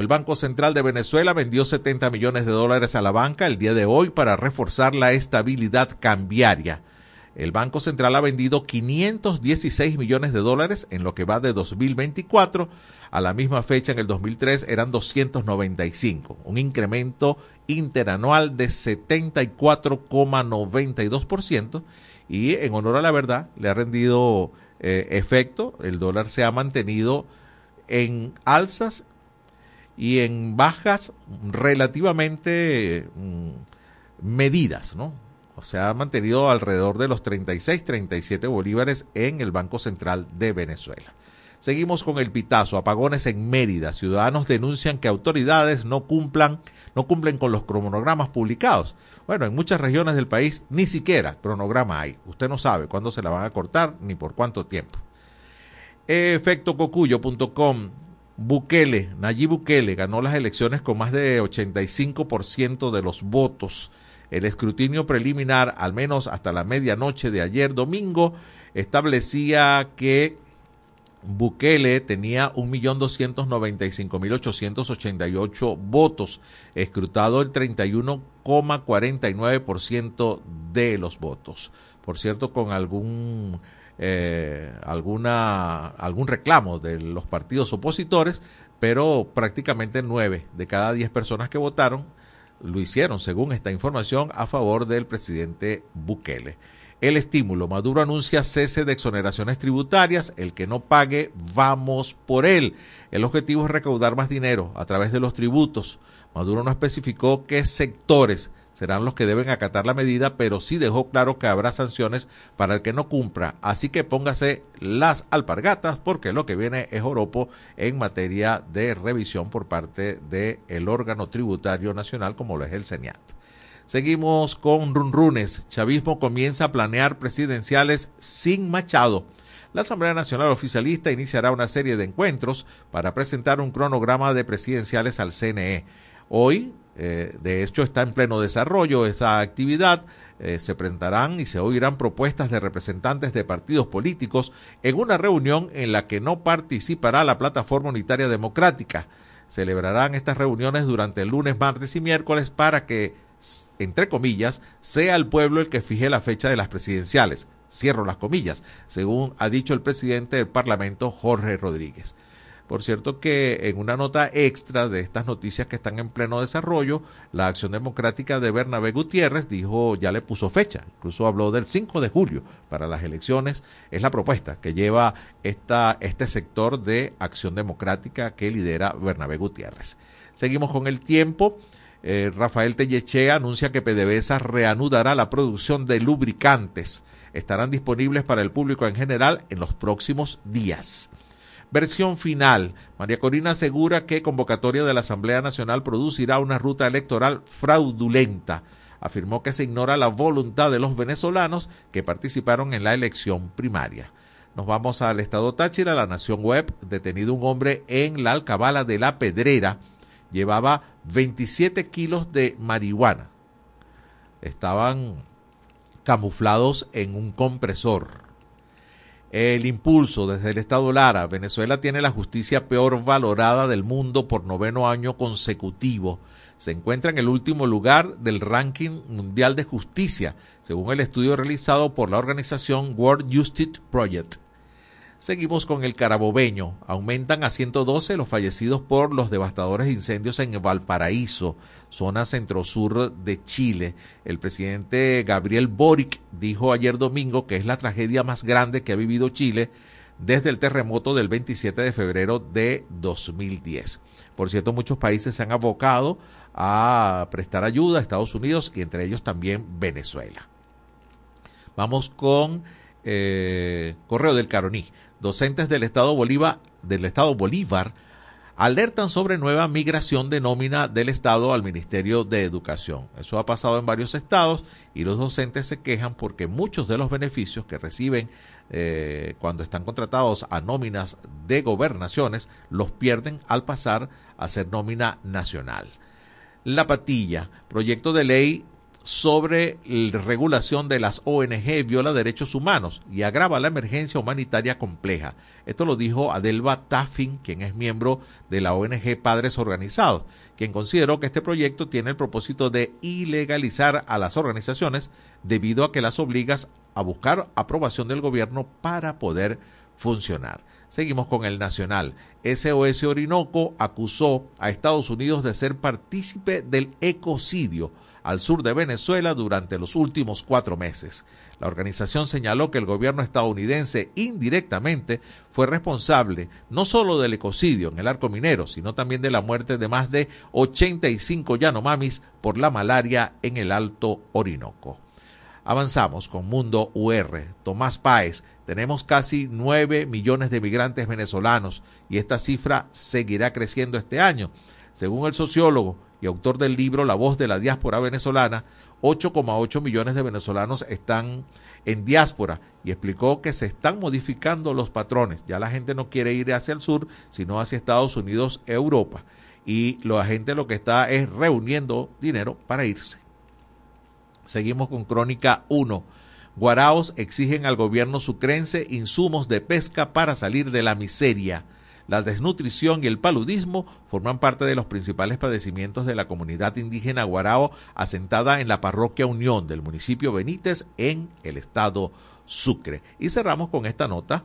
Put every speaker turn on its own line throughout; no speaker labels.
El Banco Central de Venezuela vendió 70 millones de dólares a la banca el día de hoy para reforzar la estabilidad cambiaria. El Banco Central ha vendido 516 millones de dólares en lo que va de 2024. A la misma fecha en el 2003 eran 295, un incremento interanual de 74,92% y en honor a la verdad le ha rendido eh, efecto. El dólar se ha mantenido en alzas y en bajas relativamente mm, medidas, ¿no? O sea, ha mantenido alrededor de los 36, 37 bolívares en el Banco Central de Venezuela. Seguimos con el pitazo, apagones en Mérida. Ciudadanos denuncian que autoridades no cumplan, no cumplen con los cronogramas publicados. Bueno, en muchas regiones del país ni siquiera cronograma hay. Usted no sabe cuándo se la van a cortar ni por cuánto tiempo. Efectococuyo.com Bukele, Nayib Bukele ganó las elecciones con más de 85% de los votos. El escrutinio preliminar, al menos hasta la medianoche de ayer domingo, establecía que Bukele tenía 1.295.888 votos, escrutado el 31,49% de los votos. Por cierto, con algún eh, alguna, algún reclamo de los partidos opositores, pero prácticamente nueve de cada diez personas que votaron lo hicieron, según esta información, a favor del presidente Bukele. El estímulo. Maduro anuncia cese de exoneraciones tributarias. El que no pague, vamos por él. El objetivo es recaudar más dinero a través de los tributos. Maduro no especificó qué sectores serán los que deben acatar la medida, pero sí dejó claro que habrá sanciones para el que no cumpla. Así que póngase las alpargatas porque lo que viene es oropo en materia de revisión por parte del órgano tributario nacional como lo es el CENIAT. Seguimos con runrunes. Chavismo comienza a planear presidenciales sin Machado. La Asamblea Nacional Oficialista iniciará una serie de encuentros para presentar un cronograma de presidenciales al CNE. Hoy, eh, de hecho, está en pleno desarrollo esa actividad. Eh, se presentarán y se oirán propuestas de representantes de partidos políticos en una reunión en la que no participará la Plataforma Unitaria Democrática. Celebrarán estas reuniones durante el lunes, martes y miércoles para que, entre comillas, sea el pueblo el que fije la fecha de las presidenciales. Cierro las comillas, según ha dicho el presidente del Parlamento, Jorge Rodríguez. Por cierto que en una nota extra de estas noticias que están en pleno desarrollo, la Acción Democrática de Bernabé Gutiérrez dijo, ya le puso fecha, incluso habló del 5 de julio para las elecciones. Es la propuesta que lleva esta, este sector de Acción Democrática que lidera Bernabé Gutiérrez. Seguimos con el tiempo. Eh, Rafael Tellechea anuncia que PDVSA reanudará la producción de lubricantes. Estarán disponibles para el público en general en los próximos días. Versión final. María Corina asegura que convocatoria de la Asamblea Nacional producirá una ruta electoral fraudulenta. Afirmó que se ignora la voluntad de los venezolanos que participaron en la elección primaria. Nos vamos al estado Táchira, la Nación Web, detenido un hombre en la alcabala de la Pedrera, llevaba 27 kilos de marihuana. Estaban camuflados en un compresor. El impulso desde el Estado Lara. Venezuela tiene la justicia peor valorada del mundo por noveno año consecutivo. Se encuentra en el último lugar del ranking mundial de justicia, según el estudio realizado por la organización World Justice Project. Seguimos con el carabobeño. Aumentan a 112 los fallecidos por los devastadores incendios en Valparaíso, zona centro-sur de Chile. El presidente Gabriel Boric dijo ayer domingo que es la tragedia más grande que ha vivido Chile desde el terremoto del 27 de febrero de 2010. Por cierto, muchos países se han abocado a prestar ayuda a Estados Unidos y entre ellos también Venezuela. Vamos con eh, Correo del Caroní docentes del Estado Bolívar, del Estado Bolívar alertan sobre nueva migración de nómina del Estado al Ministerio de Educación. Eso ha pasado en varios estados y los docentes se quejan porque muchos de los beneficios que reciben eh, cuando están contratados a nóminas de gobernaciones los pierden al pasar a ser nómina nacional. La Patilla, proyecto de ley sobre la regulación de las ONG viola derechos humanos y agrava la emergencia humanitaria compleja. Esto lo dijo Adelba Taffin, quien es miembro de la ONG Padres Organizados, quien consideró que este proyecto tiene el propósito de ilegalizar a las organizaciones debido a que las obligas a buscar aprobación del gobierno para poder funcionar. Seguimos con el Nacional. SOS Orinoco acusó a Estados Unidos de ser partícipe del ecocidio al sur de Venezuela durante los últimos cuatro meses. La organización señaló que el gobierno estadounidense indirectamente fue responsable no solo del ecocidio en el arco minero, sino también de la muerte de más de 85 yanomamis por la malaria en el Alto Orinoco. Avanzamos con Mundo UR. Tomás Páez, tenemos casi 9 millones de migrantes venezolanos y esta cifra seguirá creciendo este año. Según el sociólogo y autor del libro La voz de la diáspora venezolana, 8,8 millones de venezolanos están en diáspora y explicó que se están modificando los patrones. Ya la gente no quiere ir hacia el sur, sino hacia Estados Unidos, Europa. Y la gente lo que está es reuniendo dinero para irse. Seguimos con Crónica 1. Guaraos exigen al gobierno sucrense insumos de pesca para salir de la miseria. La desnutrición y el paludismo forman parte de los principales padecimientos de la comunidad indígena guarao asentada en la parroquia Unión del municipio Benítez en el estado Sucre. Y cerramos con esta nota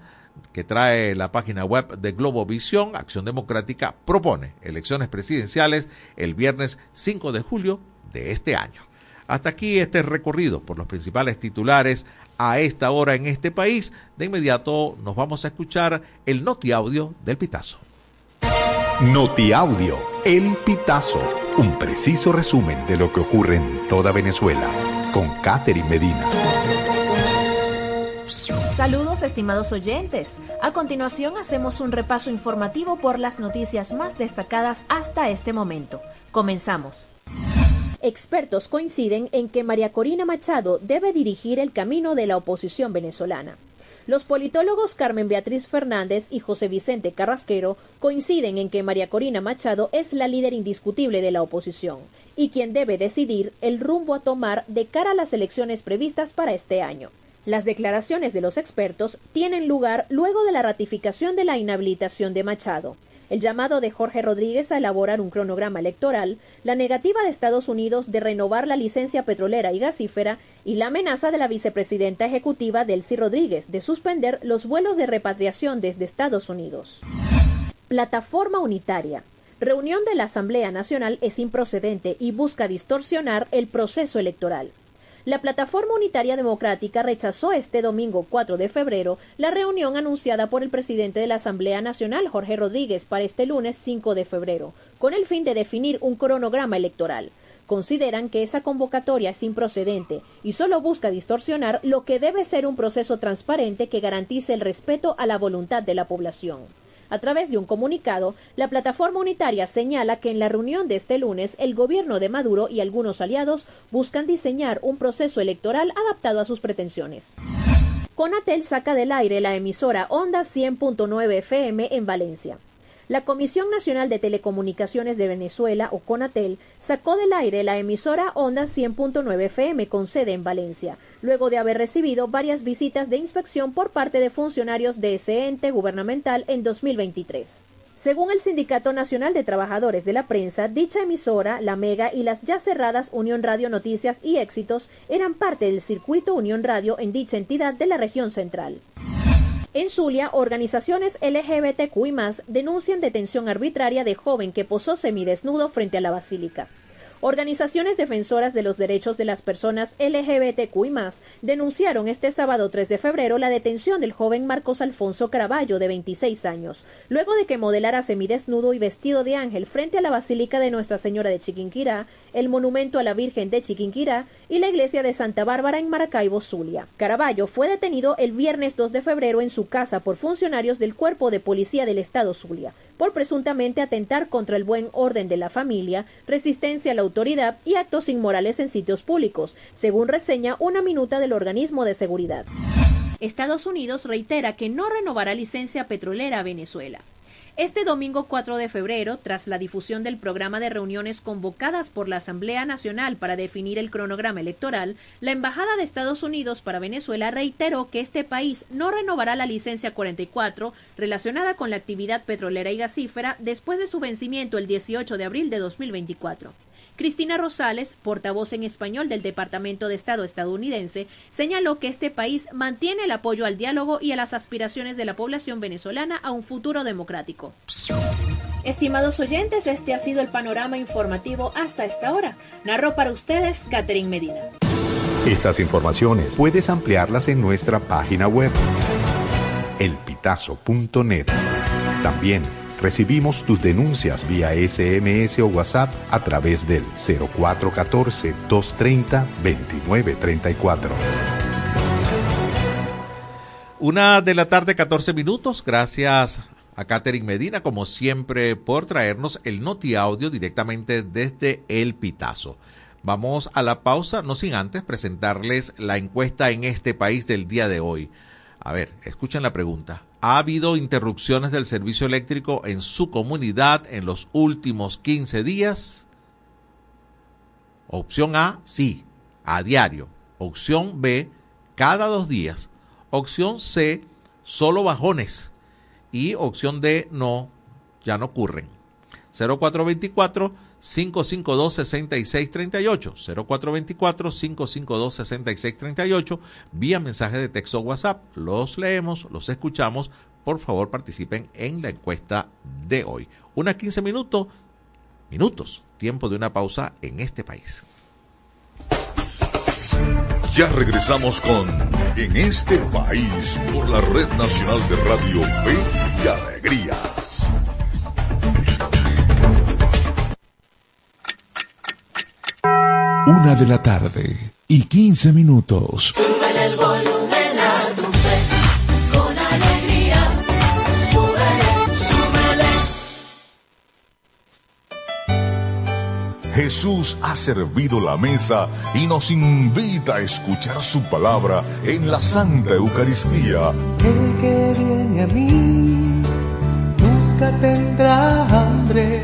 que trae la página web de Globovisión. Acción Democrática propone elecciones presidenciales el viernes 5 de julio de este año. Hasta aquí este recorrido por los principales titulares a esta hora en este país. De inmediato nos vamos a escuchar el Noti Audio del Pitazo.
Noti Audio, El Pitazo, un preciso resumen de lo que ocurre en toda Venezuela, con Catherine Medina.
Saludos estimados oyentes. A continuación hacemos un repaso informativo por las noticias más destacadas hasta este momento. Comenzamos. Expertos coinciden en que María Corina Machado debe dirigir el camino de la oposición venezolana. Los politólogos Carmen Beatriz Fernández y José Vicente Carrasquero coinciden en que María Corina Machado es la líder indiscutible de la oposición y quien debe decidir el rumbo a tomar de cara a las elecciones previstas para este año. Las declaraciones de los expertos tienen lugar luego de la ratificación de la inhabilitación de Machado el llamado de Jorge Rodríguez a elaborar un cronograma electoral, la negativa de Estados Unidos de renovar la licencia petrolera y gasífera y la amenaza de la vicepresidenta ejecutiva Delcy Rodríguez de suspender los vuelos de repatriación desde Estados Unidos. Plataforma Unitaria. Reunión de la Asamblea Nacional es improcedente y busca distorsionar el proceso electoral. La Plataforma Unitaria Democrática rechazó este domingo 4 de febrero la reunión anunciada por el presidente de la Asamblea Nacional, Jorge Rodríguez, para este lunes 5 de febrero, con el fin de definir un cronograma electoral. Consideran que esa convocatoria es improcedente y solo busca distorsionar lo que debe ser un proceso transparente que garantice el respeto a la voluntad de la población. A través de un comunicado, la plataforma unitaria señala que en la reunión de este lunes el gobierno de Maduro y algunos aliados buscan diseñar un proceso electoral adaptado a sus pretensiones. Conatel saca del aire la emisora Onda 100.9 FM en Valencia. La Comisión Nacional de Telecomunicaciones de Venezuela, o CONATEL, sacó del aire la emisora Onda 100.9 FM con sede en Valencia, luego de haber recibido varias visitas de inspección por parte de funcionarios de ese ente gubernamental en 2023. Según el Sindicato Nacional de Trabajadores de la Prensa, dicha emisora, la Mega y las ya cerradas Unión Radio Noticias y Éxitos eran parte del circuito Unión Radio en dicha entidad de la región central. En Zulia, organizaciones LGBTQI denuncian detención arbitraria de joven que posó semidesnudo frente a la basílica. Organizaciones defensoras de los derechos de las personas LGBTQI denunciaron este sábado 3 de febrero la detención del joven Marcos Alfonso Caraballo, de 26 años, luego de que modelara semidesnudo y vestido de ángel frente a la Basílica de Nuestra Señora de Chiquinquirá, el monumento a la Virgen de Chiquinquirá y la iglesia de Santa Bárbara en Maracaibo, Zulia. Caraballo fue detenido el viernes 2 de febrero en su casa por funcionarios del Cuerpo de Policía del Estado Zulia, por presuntamente atentar contra el buen orden de la familia, resistencia a la autoridad y actos inmorales en sitios públicos, según reseña una minuta del organismo de seguridad. Estados Unidos reitera que no renovará licencia petrolera a Venezuela. Este domingo 4 de febrero, tras la difusión del programa de reuniones convocadas por la Asamblea Nacional para definir el cronograma electoral, la Embajada de Estados Unidos para Venezuela reiteró que este país no renovará la licencia 44 relacionada con la actividad petrolera y gasífera después de su vencimiento el 18 de abril de 2024. Cristina Rosales, portavoz en español del Departamento de Estado estadounidense, señaló que este país mantiene el apoyo al diálogo y a las aspiraciones de la población venezolana a un futuro democrático. Estimados oyentes, este ha sido el panorama informativo hasta esta hora. Narró para ustedes Catherine Medina.
Estas informaciones puedes ampliarlas en nuestra página web elpitazo.net. También Recibimos tus denuncias vía SMS o WhatsApp a través del 0414-230-2934.
Una de la tarde, 14 minutos. Gracias a Catherine Medina, como siempre, por traernos el Noti Audio directamente desde El Pitazo. Vamos a la pausa, no sin antes presentarles la encuesta en este país del día de hoy. A ver, escuchen la pregunta. ¿Ha habido interrupciones del servicio eléctrico en su comunidad en los últimos 15 días? Opción A, sí, a diario. Opción B, cada dos días. Opción C, solo bajones. Y opción D, no, ya no ocurren. 0424 552-6638, 0424-552-6638, vía mensaje de texto WhatsApp. Los leemos, los escuchamos. Por favor, participen en la encuesta de hoy. Unas 15 minutos, minutos, tiempo de una pausa en este país.
Ya regresamos con En este país por la Red Nacional de Radio Fe y Alegría.
Una de la tarde y 15 minutos.
Súbele el volumen a tu fe, con alegría. Súbele,
súbele. Jesús ha servido la mesa y nos invita a escuchar su palabra en la Santa Eucaristía.
El que viene a mí nunca tendrá hambre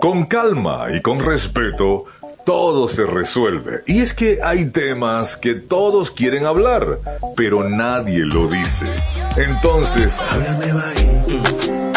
Con calma y con respeto, todo se resuelve. Y es que hay temas que todos quieren hablar, pero nadie lo dice. Entonces, háblame bajito.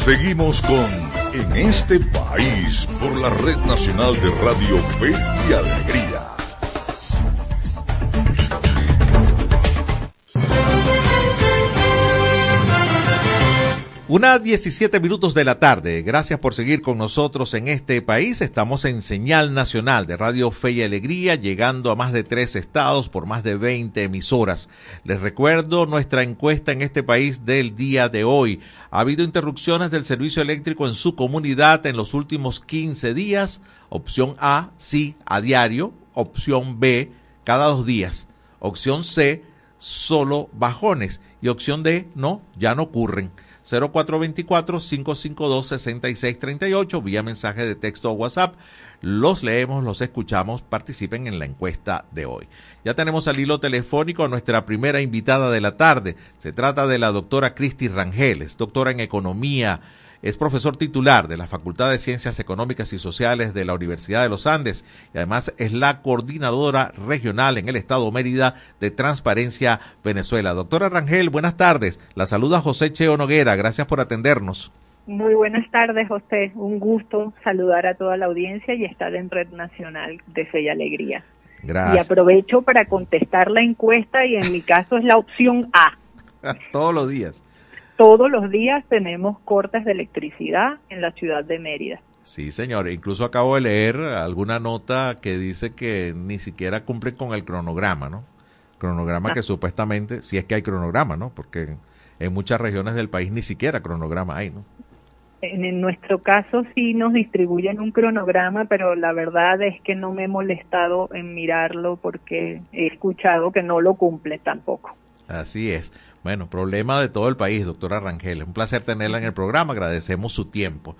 Seguimos con En este país por la Red Nacional de Radio Fe y Alegría.
Una 17 minutos de la tarde. Gracias por seguir con nosotros en este país. Estamos en señal nacional de Radio Fe y Alegría, llegando a más de tres estados por más de 20 emisoras. Les recuerdo nuestra encuesta en este país del día de hoy. ¿Ha habido interrupciones del servicio eléctrico en su comunidad en los últimos 15 días? Opción A, sí, a diario. Opción B, cada dos días. Opción C, solo bajones. Y opción D, no, ya no ocurren. 0424-552-6638 vía mensaje de texto o WhatsApp. Los leemos, los escuchamos, participen en la encuesta de hoy. Ya tenemos al hilo telefónico a nuestra primera invitada de la tarde. Se trata de la doctora Cristi Rangeles, doctora en economía es profesor titular de la Facultad de Ciencias Económicas y Sociales de la Universidad de los Andes y además es la coordinadora regional en el estado Mérida de Transparencia Venezuela. Doctora Rangel, buenas tardes. La saluda José Cheo Noguera. Gracias por atendernos.
Muy buenas tardes, José. Un gusto saludar a toda la audiencia y estar en Red Nacional de Fe y Alegría.
Gracias.
Y aprovecho para contestar la encuesta y en mi caso es la opción A.
Todos los días.
Todos los días tenemos cortes de electricidad en la ciudad de Mérida.
Sí, señor. Incluso acabo de leer alguna nota que dice que ni siquiera cumplen con el cronograma, ¿no? Cronograma
Ah.
que supuestamente, si es que hay cronograma, ¿no? Porque en muchas regiones del país ni siquiera cronograma hay, ¿no?
En, en nuestro caso sí nos distribuyen un cronograma, pero la verdad es que no me he molestado en mirarlo porque he escuchado que no lo cumple tampoco.
Así es. Bueno, problema de todo el país, doctora Rangel. Es un placer tenerla en el programa. Agradecemos su tiempo.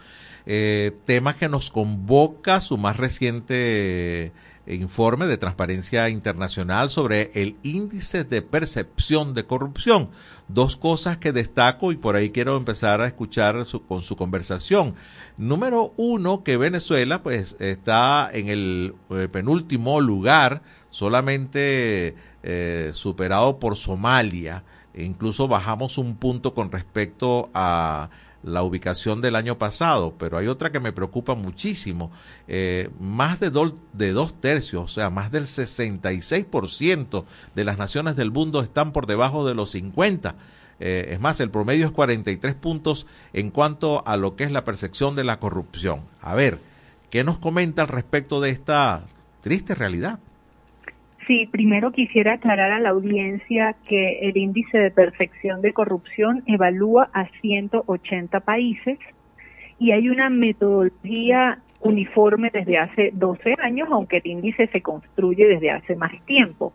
Eh, tema que nos convoca su más reciente eh, informe de Transparencia Internacional sobre el índice de percepción de corrupción. Dos cosas que destaco y por ahí quiero empezar a escuchar su- con su conversación. Número uno, que Venezuela pues está en el eh, penúltimo lugar, solamente eh, superado por Somalia. E incluso bajamos un punto con respecto a la ubicación del año pasado, pero hay otra que me preocupa muchísimo. Eh, más de, de dos tercios, o sea, más del 66% de las naciones del mundo están por debajo de los 50. Eh, es más, el promedio es 43 puntos en cuanto a lo que es la percepción de la corrupción. A ver, ¿qué nos comenta al respecto de esta triste realidad?
Sí, primero quisiera aclarar a la audiencia que el índice de percepción de corrupción evalúa a 180 países y hay una metodología uniforme desde hace 12 años, aunque el índice se construye desde hace más tiempo.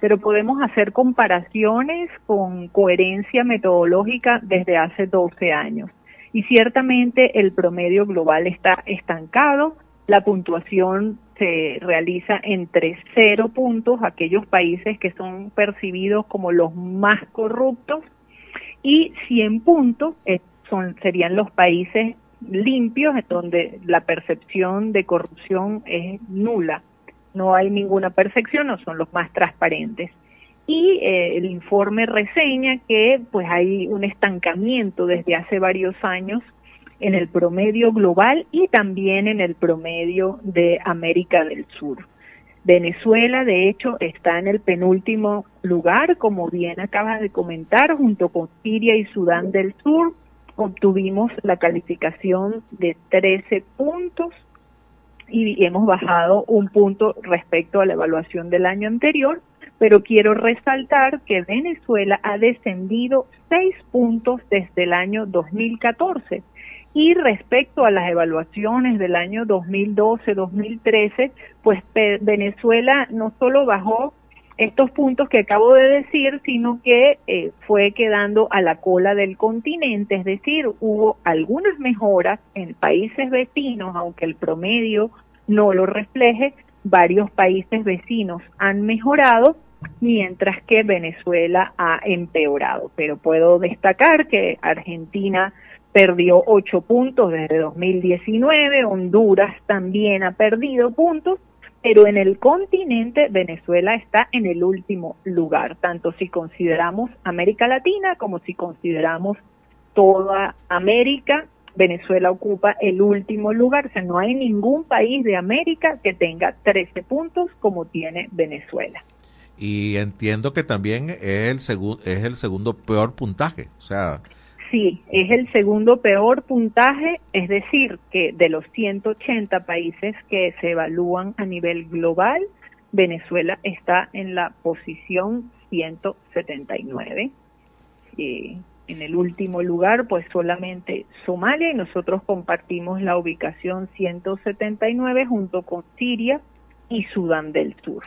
Pero podemos hacer comparaciones con coherencia metodológica desde hace 12 años. Y ciertamente el promedio global está estancado, la puntuación se realiza entre cero puntos, aquellos países que son percibidos como los más corruptos, y 100 puntos eh, serían los países limpios, donde la percepción de corrupción es nula. No hay ninguna percepción, no son los más transparentes. Y eh, el informe reseña que pues hay un estancamiento desde hace varios años en el promedio global y también en el promedio de América del Sur. Venezuela, de hecho, está en el penúltimo lugar, como bien acabas de comentar, junto con Siria y Sudán del Sur. Obtuvimos la calificación de 13 puntos y hemos bajado un punto respecto a la evaluación del año anterior, pero quiero resaltar que Venezuela ha descendido seis puntos desde el año 2014 y respecto a las evaluaciones del año 2012-2013, pues Venezuela no solo bajó estos puntos que acabo de decir, sino que eh, fue quedando a la cola del continente, es decir, hubo algunas mejoras en países vecinos, aunque el promedio no lo refleje, varios países vecinos han mejorado, mientras que Venezuela ha empeorado. Pero puedo destacar que Argentina perdió ocho puntos desde 2019, Honduras también ha perdido puntos, pero en el continente Venezuela está en el último lugar, tanto si consideramos América Latina como si consideramos toda América. Venezuela ocupa el último lugar, o sea, no hay ningún país de América que tenga 13 puntos como tiene Venezuela.
Y entiendo que también es el, segu- es el segundo peor puntaje. O sea,
Sí, es el segundo peor puntaje, es decir, que de los 180 países que se evalúan a nivel global, Venezuela está en la posición 179. Eh, en el último lugar, pues solamente Somalia y nosotros compartimos la ubicación 179 junto con Siria y Sudán del Sur.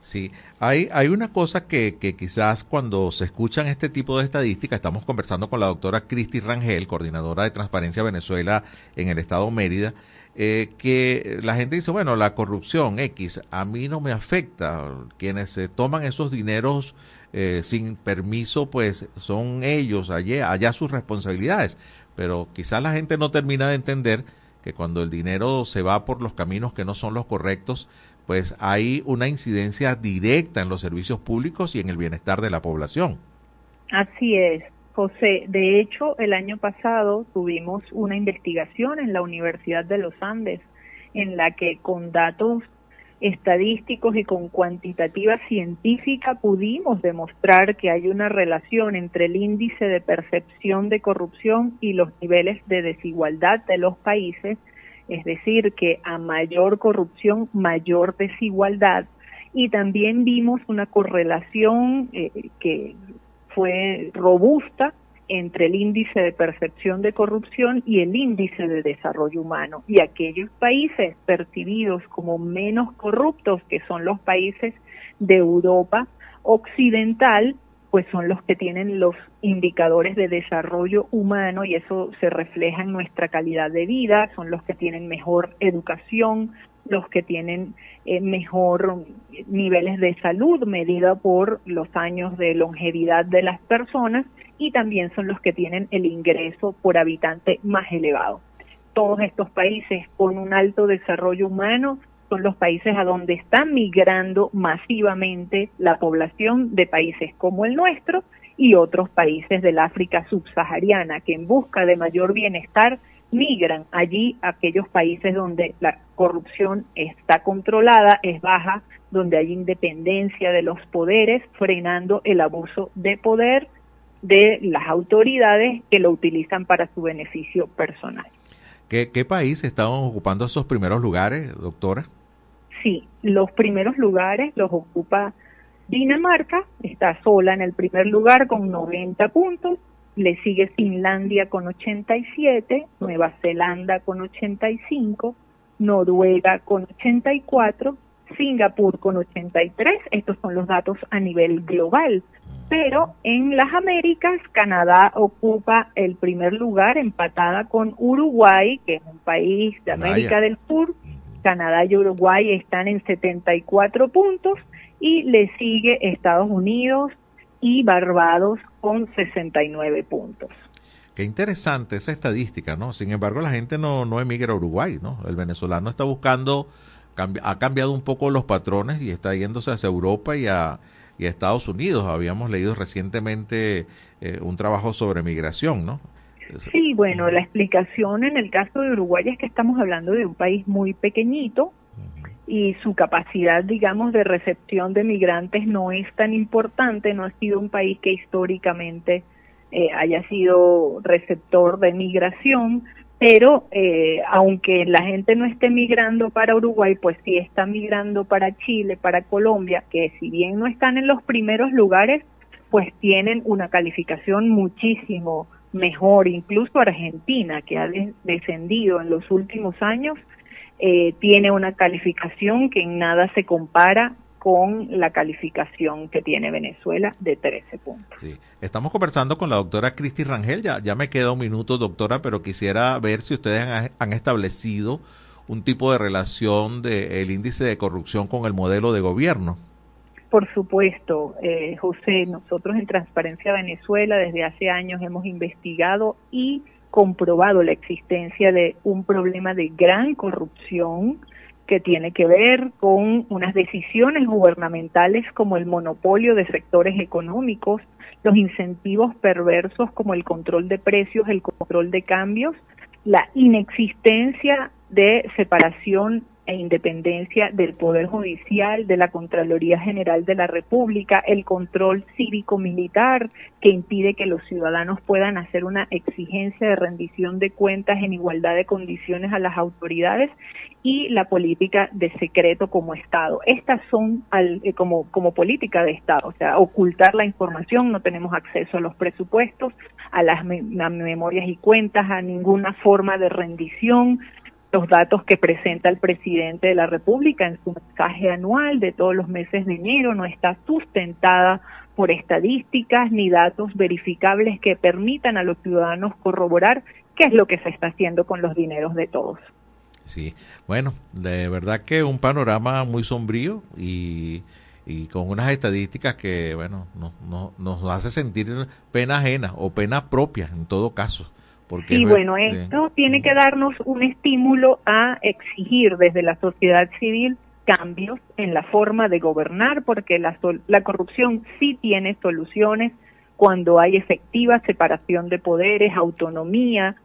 Sí, hay, hay una cosa que, que quizás cuando se escuchan este tipo de estadísticas, estamos conversando con la doctora Cristi Rangel, coordinadora de Transparencia Venezuela en el estado Mérida, eh, que la gente dice, bueno, la corrupción X a mí no me afecta, quienes se toman esos dineros eh, sin permiso, pues son ellos, allá, allá sus responsabilidades. pero quizás la gente no termina de entender que cuando el dinero se va por los caminos que no son los correctos, pues hay una incidencia directa en los servicios públicos y en el bienestar de la población.
Así es, José. De hecho, el año pasado tuvimos una investigación en la Universidad de los Andes en la que con datos estadísticos y con cuantitativa científica pudimos demostrar que hay una relación entre el índice de percepción de corrupción y los niveles de desigualdad de los países, es decir, que a mayor corrupción, mayor desigualdad. Y también vimos una correlación eh, que fue robusta entre el índice de percepción de corrupción y el índice de desarrollo humano. Y aquellos países percibidos como menos corruptos, que son los países de Europa occidental, pues son los que tienen los indicadores de desarrollo humano y eso se refleja en nuestra calidad de vida, son los que tienen mejor educación, los que tienen eh, mejor niveles de salud medida por los años de longevidad de las personas y también son los que tienen el ingreso por habitante más elevado. Todos estos países con un alto desarrollo humano son los países a donde está migrando masivamente la población de países como el nuestro y otros países del África subsahariana que en busca de mayor bienestar migran allí a aquellos países donde la corrupción está controlada, es baja, donde hay independencia de los poderes, frenando el abuso de poder de las autoridades que lo utilizan para su beneficio personal.
¿Qué, qué país estaban ocupando esos primeros lugares, doctora?
Sí, los primeros lugares los ocupa Dinamarca, está sola en el primer lugar con 90 puntos, le sigue Finlandia con 87, Nueva Zelanda con 85, Noruega con 84, Singapur con 83, estos son los datos a nivel global. Pero en las Américas, Canadá ocupa el primer lugar, empatada con Uruguay, que es un país de América del Sur. Canadá y Uruguay están en 74 puntos y le sigue Estados Unidos y Barbados con 69 puntos.
Qué interesante esa estadística, ¿no? Sin embargo, la gente no, no emigra a Uruguay, ¿no? El venezolano está buscando, ha cambiado un poco los patrones y está yéndose hacia Europa y a, Estados Unidos. Habíamos leído recientemente eh, un trabajo sobre migración, ¿no?
Sí, bueno, la explicación en el caso de Uruguay es que estamos hablando de un país muy pequeñito y su capacidad, digamos, de recepción de migrantes no es tan importante, no ha sido un país que históricamente eh, haya sido receptor de migración, pero eh, aunque la gente no esté migrando para Uruguay, pues sí está migrando para Chile, para Colombia, que si bien no están en los primeros lugares, pues tienen una calificación muchísimo mejor, incluso Argentina, que ha descendido en los últimos años, eh, tiene una calificación que en nada se compara con la calificación que tiene Venezuela de 13 puntos.
Sí. Estamos conversando con la doctora Cristi Rangel, ya, ya me queda un minuto, doctora, pero quisiera ver si ustedes han, establecido un tipo de relación del índice de corrupción con el modelo de gobierno.
Por supuesto, eh, José, nosotros en Transparencia Venezuela desde hace años hemos investigado y comprobado la existencia de un problema de gran corrupción que tiene que ver con unas decisiones gubernamentales como el monopolio de sectores económicos, los incentivos perversos como el control de precios, el control de cambios, la inexistencia de separación e independencia del Poder Judicial, de la Contraloría General de la República, el control cívico-militar que impide que los ciudadanos puedan hacer una exigencia de rendición de cuentas en igualdad de condiciones a las autoridades y la política de secreto como Estado. Estas son eh, como, como política de Estado, o sea, ocultar la información, no tenemos acceso a los presupuestos, a las memorias y cuentas, a ninguna forma de rendición, los datos que presenta el presidente de la República en su mensaje anual de todos los meses de enero no está sustentada por estadísticas ni datos verificables que permitan a los ciudadanos corroborar qué es lo que se está haciendo con los dineros de todos.
Sí, bueno, de verdad que un panorama muy sombrío y, y con unas estadísticas que, bueno, nos hace sentir pena ajena o pena propia en todo caso Porque
Sí, bueno, esto tiene que darnos un estímulo a exigir desde la sociedad civil cambios en la forma de gobernar, porque la, sol- la corrupción sí tiene soluciones cuando hay efectiva separación de poderes, autonomía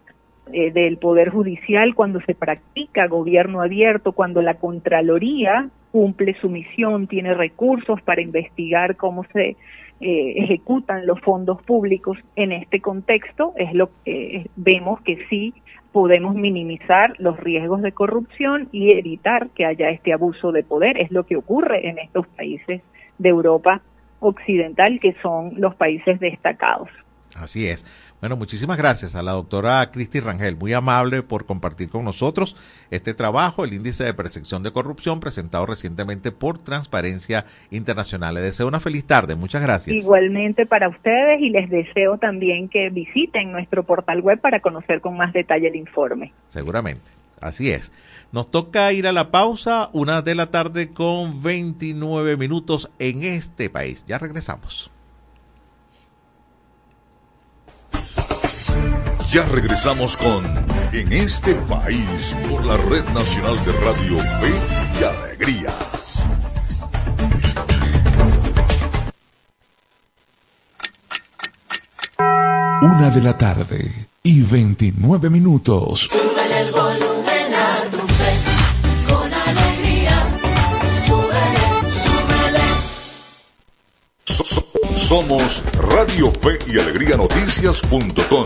eh, del poder judicial, cuando se practica gobierno abierto, cuando la Contraloría cumple su misión, tiene recursos para investigar cómo se eh, ejecutan los fondos públicos en este contexto, es lo que eh, vemos que sí podemos minimizar los riesgos de corrupción y evitar que haya este abuso de poder. Es lo que ocurre en estos países de Europa occidental, que son los países destacados.
Así es. Bueno, muchísimas gracias a la doctora Cristi Rangel, muy amable por compartir con nosotros este trabajo, el índice de percepción de corrupción presentado recientemente por Transparencia Internacional. Le deseo una feliz tarde. Muchas gracias.
Igualmente para ustedes y les deseo también que visiten nuestro portal web para conocer con más detalle el informe.
Seguramente. Así es. Nos toca ir a la pausa, una de la tarde con 29 minutos en este país. Ya regresamos.
Ya regresamos con En este país por la Red Nacional de Radio Fe y Alegría.
Una de la tarde y 29 minutos.
Súbele el volumen a tu fe, con alegría. Súbele, súbele.
So- so- somos Radio Fe y Alegría Noticias.com.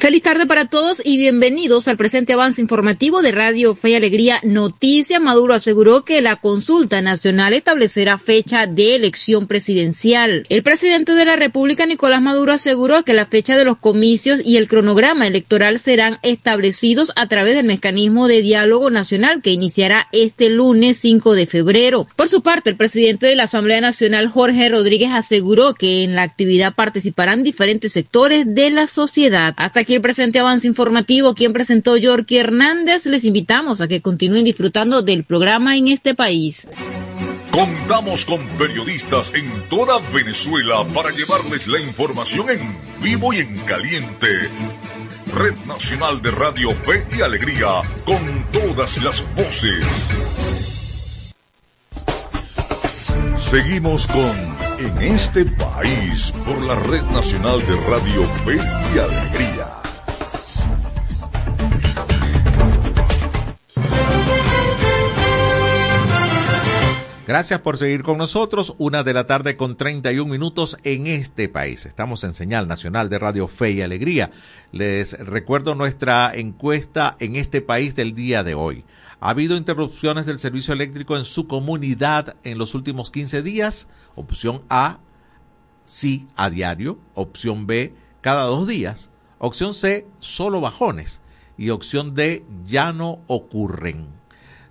Feliz tarde para todos y bienvenidos al presente avance informativo de Radio Fe y Alegría Noticia. Maduro aseguró que la consulta nacional establecerá fecha de elección presidencial. El presidente de la República, Nicolás Maduro, aseguró que la fecha de los comicios y el cronograma electoral serán establecidos a través del mecanismo de diálogo nacional que iniciará este lunes 5 de febrero. Por su parte, el presidente de la Asamblea Nacional, Jorge Rodríguez, aseguró que en la actividad participarán diferentes sectores de la sociedad. Hasta aquí el presente avance informativo. Quien presentó Yorky Hernández, les invitamos a que continúen disfrutando del programa en este país.
Contamos con periodistas en toda Venezuela para llevarles la información en vivo y en caliente. Red Nacional de Radio Fe y Alegría, con todas las voces. Seguimos con En este país por la Red Nacional de Radio Fe y Alegría.
Gracias por seguir con nosotros. Una de la tarde con 31 minutos en este país. Estamos en señal nacional de Radio Fe y Alegría. Les recuerdo nuestra encuesta en este país del día de hoy. ¿Ha habido interrupciones del servicio eléctrico en su comunidad en los últimos 15 días? Opción A, sí, a diario. Opción B, cada dos días. Opción C, solo bajones. Y opción D, ya no ocurren.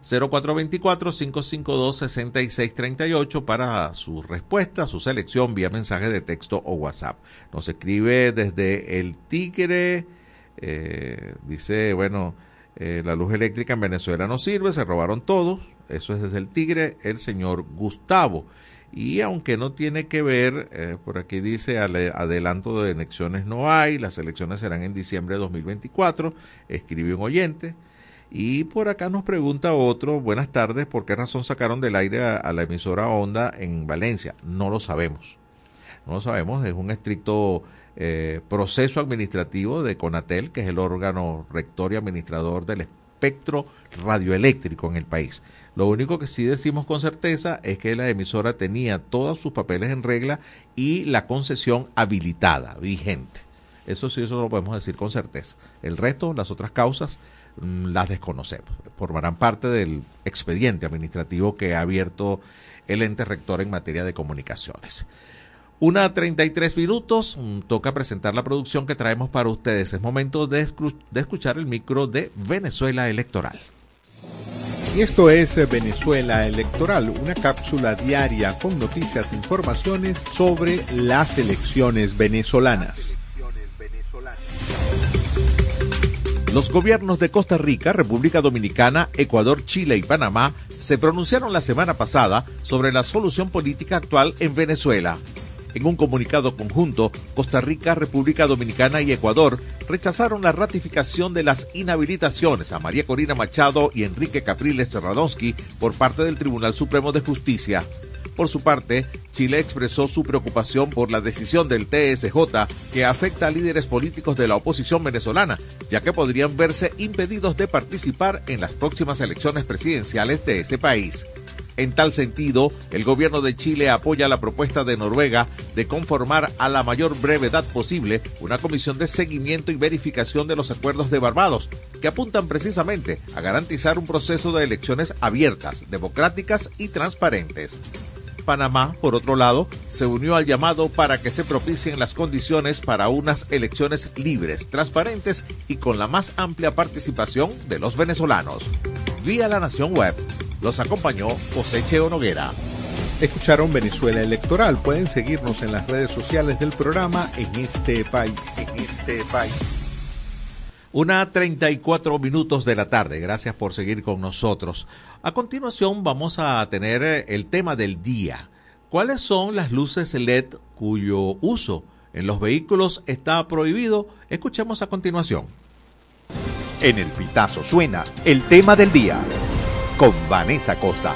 0424-552-6638 para su respuesta, su selección vía mensaje de texto o WhatsApp. Nos escribe desde el Tigre, eh, dice, bueno, eh, la luz eléctrica en Venezuela no sirve, se robaron todos. Eso es desde el Tigre, el señor Gustavo. Y aunque no tiene que ver, eh, por aquí dice, adelanto de elecciones no hay, las elecciones serán en diciembre de 2024, escribe un oyente. Y por acá nos pregunta otro, buenas tardes, ¿por qué razón sacaron del aire a, la emisora Onda en Valencia? No lo sabemos. No lo sabemos, es un estricto eh, proceso administrativo de Conatel, que es el órgano rector y administrador del espectro radioeléctrico en el país. Lo único que sí decimos con certeza es que la emisora tenía todos sus papeles en regla y la concesión habilitada, vigente. Eso sí, eso lo podemos decir con certeza. El resto, las otras causas, las desconocemos. Formarán parte del expediente administrativo que ha abierto el ente rector en materia de comunicaciones. Una 33 minutos, mm, toca presentar la producción que traemos para ustedes. Es momento de, de escuchar el micro de Venezuela Electoral.
Y esto es eh, Venezuela Electoral, una cápsula diaria con noticias e informaciones sobre las elecciones venezolanas.
Los gobiernos de Costa Rica, República Dominicana, Ecuador, Chile y Panamá se pronunciaron la semana pasada sobre la solución política actual en Venezuela. En un comunicado conjunto, Costa Rica, República Dominicana y Ecuador rechazaron la ratificación de las inhabilitaciones a María Corina Machado y Enrique Capriles Radonsky por parte del Tribunal Supremo de Justicia. Por su parte, Chile expresó su preocupación por la decisión del TSJ que afecta a líderes políticos de la oposición venezolana, ya que podrían verse impedidos de participar en las próximas elecciones presidenciales de ese país. En tal sentido, el gobierno de Chile apoya la propuesta de Noruega de conformar a la mayor brevedad posible una comisión de seguimiento y verificación de los acuerdos de Barbados, que apuntan precisamente a garantizar un proceso de elecciones abiertas, democráticas y transparentes. Panamá, por otro lado, se unió al llamado para que se propicien las condiciones para unas elecciones libres, transparentes y con la más amplia participación de los venezolanos. Vía la Nación Web, los acompañó José Cheo Noguera.
Escucharon Venezuela Electoral. Pueden seguirnos en las redes sociales del programa en este país. En este país.
Una 34 minutos de la tarde. Gracias por seguir con nosotros. A continuación vamos a tener eh, el tema del día. ¿Cuáles son las luces LED cuyo uso en los vehículos está prohibido? Escuchemos a continuación.
En el pitazo suena el tema del día con Vanessa Costa.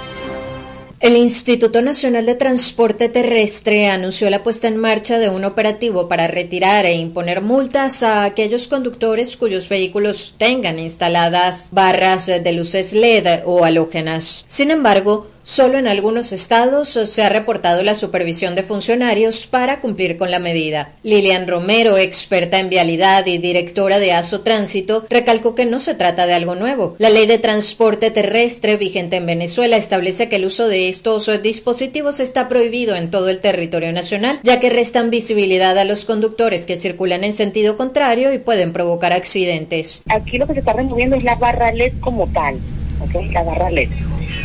El Instituto Nacional de Transporte Terrestre anunció la puesta en marcha de un operativo para retirar e imponer multas a aquellos conductores cuyos vehículos tengan instaladas barras de luces LED o halógenas. Sin embargo, Solo en algunos estados se ha reportado la supervisión de funcionarios para cumplir con la medida. Lilian Romero, experta en vialidad y directora de ASO Tránsito, recalcó que no se trata de algo nuevo. La ley de transporte terrestre vigente en Venezuela establece que el uso de estos dispositivos está prohibido en todo el territorio nacional, ya que restan visibilidad a los conductores que circulan en sentido contrario y pueden provocar accidentes.
Aquí lo que se está removiendo es la barra LED como tal, la barra LED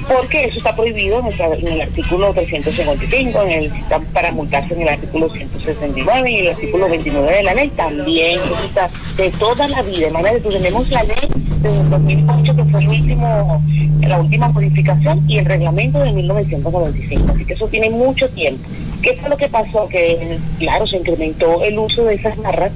porque eso está prohibido en el, artículo 355, en el, para multarse en el artículo 169 y el artículo 29 de la ley también. Eso está de toda la vida. De manera tenemos la ley de 2008, que fue el último, la última modificación, y el reglamento de 1995. Así que eso tiene mucho tiempo. ¿Qué fue lo que pasó? Que, claro, se incrementó el uso de esas barras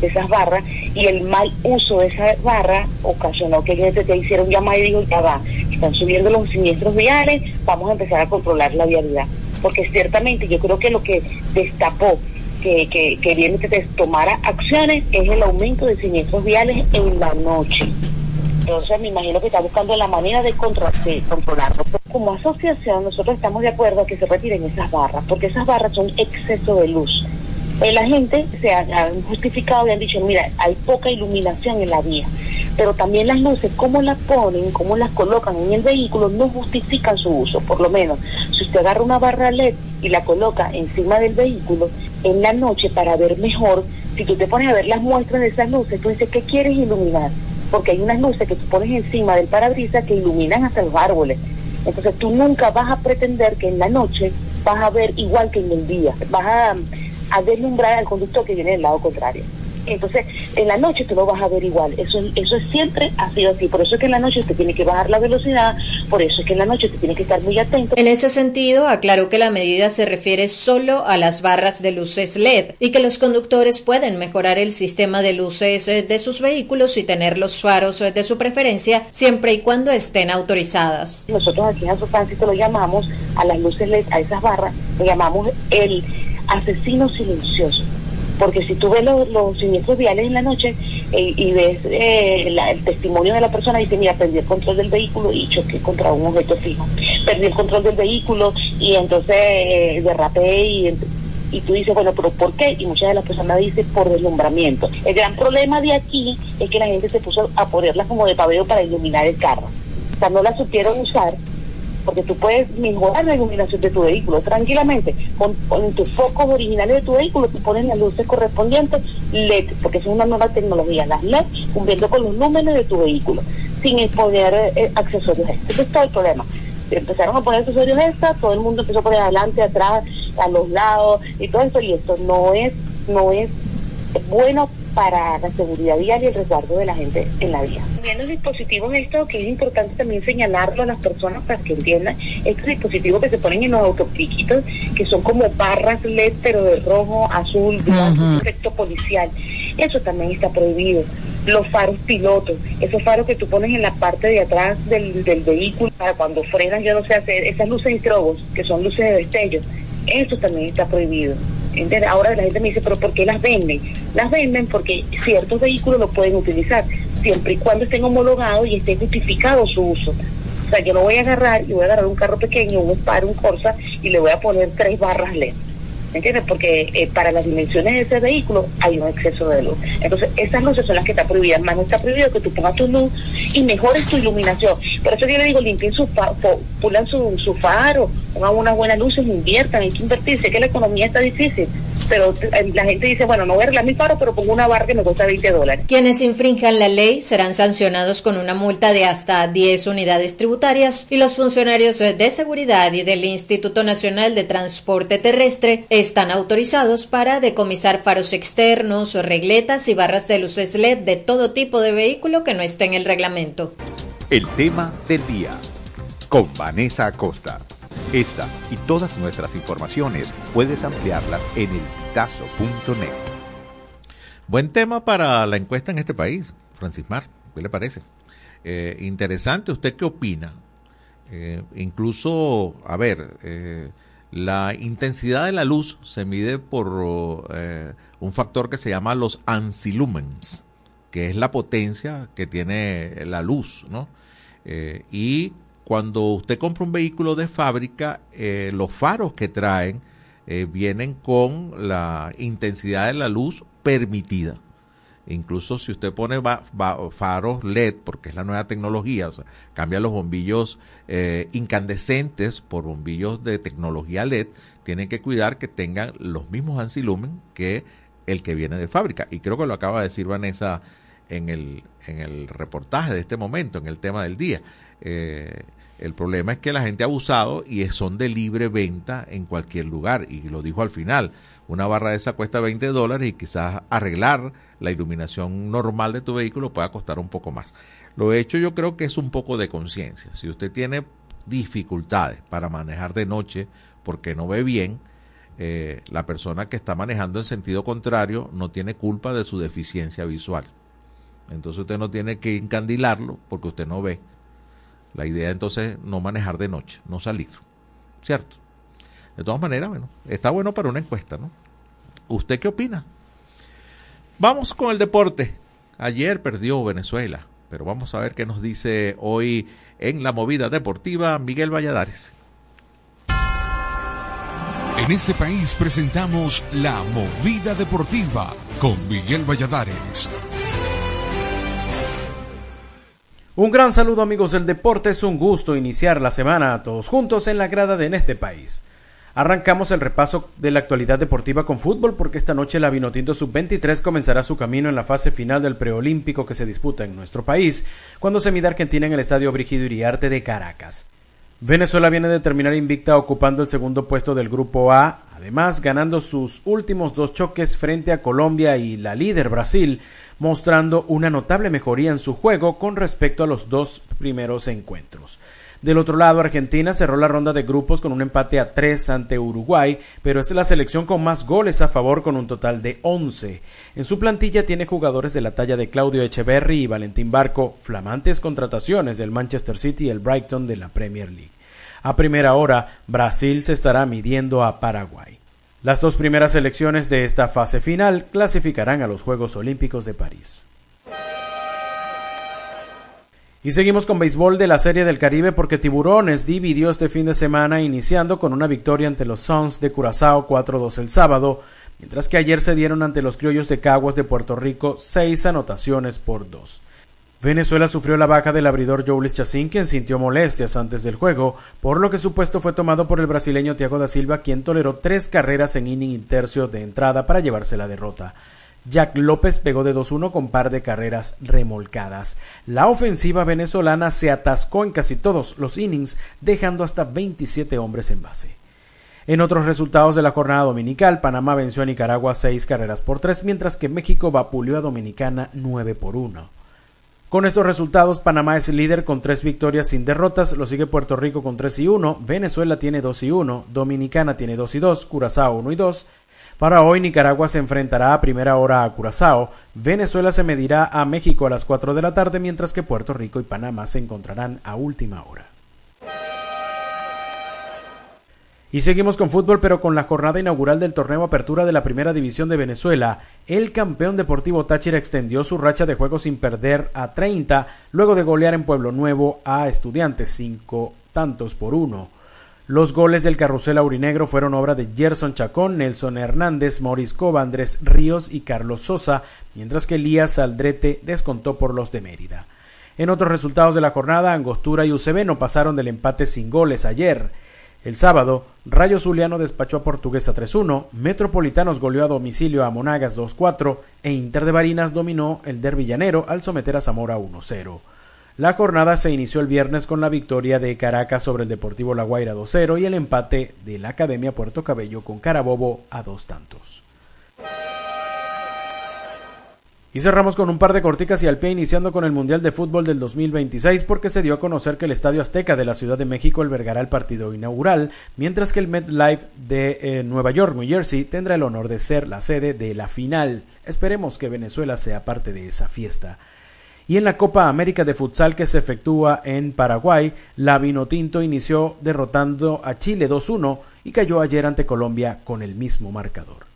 de esas barras y el mal uso de esa barra ocasionó que gente te hicieron llamada y dijo, ya va, están subiendo los siniestros viales, vamos a empezar a controlar la vialidad. Porque ciertamente yo creo que lo que destapó que, que, que viene que tomara acciones es el aumento de siniestros viales en la noche. Entonces me imagino que está buscando la manera de, de controlarlo. Como asociación nosotros estamos de acuerdo a que se retiren esas barras, porque esas barras son exceso de luz. Eh, la gente se ha, justificado y han dicho, mira, hay poca iluminación en la vía, pero también las luces, cómo las ponen, cómo las colocan en el vehículo, no justifican su uso. Por lo menos, si usted agarra una barra LED y la coloca encima del vehículo, en la noche para ver mejor, si tú te pones a ver las muestras de esas luces, tú dices, ¿qué quieres iluminar? Porque hay unas luces que tú pones encima del parabrisas que iluminan hasta los árboles. Entonces tú nunca vas a pretender que en la noche vas a ver igual que en el día. Vas a a deslumbrar al conductor que viene del lado contrario. Entonces, en la noche tú lo vas a ver igual. Eso, eso siempre ha sido así. Por eso es que en la noche usted tiene que bajar la velocidad, por eso es que en la noche usted tiene que estar muy atento.
En ese sentido, aclaró que la medida se refiere solo a las barras de luces LED y que los conductores pueden mejorar el sistema de luces eh, de sus vehículos y tener los faros eh, de su preferencia siempre y cuando estén autorizadas.
Nosotros aquí en Tránsito lo llamamos a las luces LED, a esas barras, le llamamos el asesino silencioso. Porque si tú ves los, siniestros viales en la noche eh, y ves eh, el testimonio de la persona, dice, mira, perdí el control del vehículo y choqué contra un objeto fijo. Perdí el control del vehículo y entonces eh, derrapé y, y tú dices, bueno, pero ¿por qué? Y muchas de las personas dicen por deslumbramiento. El gran problema de aquí es que la gente se puso a ponerlas como de pabellón para iluminar el carro. O sea, no la supieron usar porque tú puedes mejorar la iluminación de tu vehículo tranquilamente. Con, tus focos originales de tu vehículo, tú pones las luces correspondientes LED, porque es una nueva tecnología, las LED, cumpliendo con los números de tu vehículo, sin poner eh, accesorios extra. Ese es todo el problema. Empezaron a poner accesorios extra, todo el mundo empezó a poner adelante, atrás, a los lados y todo eso, y esto no es, no es bueno para la seguridad vial y el resguardo de la gente en la vía. También los dispositivos esto que es importante también señalarlo a las personas para que entiendan, estos dispositivos que se ponen en los autopiquitos, que son como barras LED pero de rojo, azul, blanco, efecto policial, eso también está prohibido. Los faros pilotos, esos faros que tú pones en la parte de atrás del, del vehículo para cuando frenas, yo no sé hacer, esas luces estrobos, que son luces de destello, eso también está prohibido. Ahora la gente me dice, pero ¿por qué las venden? Las venden porque ciertos vehículos lo pueden utilizar, siempre y cuando estén homologados y esté justificado su uso. O sea, yo no voy a agarrar y voy a agarrar un carro pequeño, un Spar, un Corsa, y le voy a poner tres barras LED. ¿Me entiendes? Porque eh, para las dimensiones de ese vehículo hay un exceso de luz. Entonces, esas luces son las que están prohibidas. Más no está prohibido que tú pongas tu luz y mejores tu iluminación. Por eso yo le digo, limpien su, pulan su, su faro, pongan unas buenas luces, inviertan, hay que invertir. Sé que la economía está difícil, pero eh, la gente dice, bueno, no voy a arreglar mi paro, pero pongo una barra que me cuesta 20 dólares.
Quienes infrinjan la ley serán sancionados con una multa de hasta 10 unidades tributarias y los funcionarios de seguridad y del Instituto Nacional de Transporte Terrestre están autorizados para decomisar faros externos, regletas y barras de luces LED de todo tipo de vehículo que no esté en el reglamento.
El tema del día con Vanessa Acosta. Esta y todas nuestras informaciones puedes ampliarlas en elpitazo.net.
Buen tema para la encuesta en este país, Francis Mar. ¿Qué le parece? Eh, interesante, ¿usted qué opina? Eh, incluso, a ver, eh, la intensidad de la luz se mide por un factor que se llama los ancilumens, que es la potencia que tiene la luz, ¿no? y cuando usted compra un vehículo de fábrica, eh, los faros que traen eh, vienen con la intensidad de la luz permitida. Incluso si usted pone faros LED, porque es la nueva tecnología, o sea, cambia los bombillos eh, incandescentes por bombillos de tecnología LED, tienen que cuidar que tengan los mismos ancilumen que el que viene de fábrica. Y creo que lo acaba de decir Vanessa en el, en el reportaje de este momento, en el tema del día. Eh, el problema es que la gente ha abusado y son de libre venta en cualquier lugar. Y lo dijo al final, una barra de esa cuesta 20 dólares y quizás arreglar la iluminación normal de tu vehículo pueda costar un poco más. Lo hecho yo creo que es un poco de conciencia. Si usted tiene dificultades para manejar de noche porque no ve bien, eh, la persona que está manejando en sentido contrario no tiene culpa de su deficiencia visual. Entonces usted no tiene que encandilarlo porque usted no ve la idea entonces no manejar de noche, no salir. ¿Cierto? De todas maneras, bueno, está bueno para una encuesta, ¿no? ¿Usted qué opina? Vamos con el deporte. Ayer perdió Venezuela, pero vamos a ver qué nos dice hoy en la movida deportiva Miguel Valladares.
En este país presentamos la movida deportiva con Miguel Valladares.
Un gran saludo amigos del deporte, es un gusto iniciar la semana todos juntos en la grada de este país. Arrancamos el repaso de la actualidad deportiva con fútbol porque esta noche la Vinotinto Sub-23 comenzará su camino en la fase final del preolímpico que se disputa en nuestro país cuando se mide Argentina en el Estadio Brigido Iriarte de Caracas. Venezuela viene de terminar invicta ocupando el segundo puesto del grupo A, además ganando sus últimos dos choques frente a Colombia y la líder Brasil, mostrando una notable mejoría en su juego con respecto a los dos primeros encuentros. Del otro lado, Argentina cerró la ronda de grupos con un empate a 3 ante Uruguay, pero es la selección con más goles a favor con un total de 11. En su plantilla tiene jugadores de la talla de Claudio Echeverry y Valentín Barco, flamantes contrataciones del Manchester City y el Brighton de la Premier League. A primera hora, Brasil se estará midiendo a Paraguay. Las dos primeras selecciones de esta fase final clasificarán a los Juegos Olímpicos de París. Y seguimos con béisbol de la Serie del Caribe porque Tiburones dividió este fin de semana iniciando con una victoria ante los Suns de Curazao 4-2 el sábado, mientras que ayer se dieron ante los Criollos de Caguas de Puerto Rico seis anotaciones por dos. Venezuela sufrió la baja del abridor Joulis Chacín, quien sintió molestias antes del juego, por lo que su puesto fue tomado por el brasileño Thiago da Silva, quien toleró tres carreras en inning y tercio de entrada para llevarse la derrota. Jack López pegó de 2-1 con par de carreras remolcadas. La ofensiva venezolana se atascó en casi todos los innings, dejando hasta 27 hombres en base. En otros resultados de la jornada dominical, Panamá venció a Nicaragua seis carreras por tres, mientras que México vapuleó a Dominicana 9 por 1. Con estos resultados, Panamá es líder con tres victorias sin derrotas, lo sigue Puerto Rico con 3 y 1, Venezuela tiene 2 y 1, Dominicana tiene 2 y 2, Curazao 1 y 2. Para hoy Nicaragua se enfrentará a primera hora a Curazao, Venezuela se medirá a México a las 4 de la tarde, mientras que Puerto Rico y Panamá se encontrarán a última hora. Y seguimos con fútbol, pero con la jornada inaugural del torneo Apertura de la Primera División de Venezuela. El campeón deportivo Táchira extendió su racha de juegos sin perder a 30, luego de golear en Pueblo Nuevo a Estudiantes, cinco tantos por uno. Los goles del carrusel aurinegro fueron obra de Gerson Chacón, Nelson Hernández, Maurice Cova, Andrés Ríos y Carlos Sosa, mientras que Elías Aldrete descontó por los de Mérida. En otros resultados de la jornada, Angostura y UCB no pasaron del empate sin goles ayer. El sábado, Rayo Zuliano despachó a Portuguesa 3-1, Metropolitanos goleó a domicilio a Monagas 2-4 e Inter de Barinas dominó el Dervillanero al someter a Zamora 1-0. La jornada se inició el viernes con la victoria de Caracas sobre el Deportivo La Guaira 2-0 y el empate de la Academia Puerto Cabello con Carabobo a dos tantos. Y cerramos con un par de corticas y al pie iniciando con el Mundial de Fútbol del 2026 porque se dio a conocer que el Estadio Azteca de la Ciudad de México albergará el partido inaugural, mientras que el MetLife de eh, Nueva York, New Jersey, tendrá el honor de ser la sede de la final. Esperemos que Venezuela sea parte de esa fiesta. Y en la Copa América de Futsal que se efectúa en Paraguay, la Vinotinto inició derrotando a Chile 2-1 y cayó ayer ante Colombia con el mismo marcador.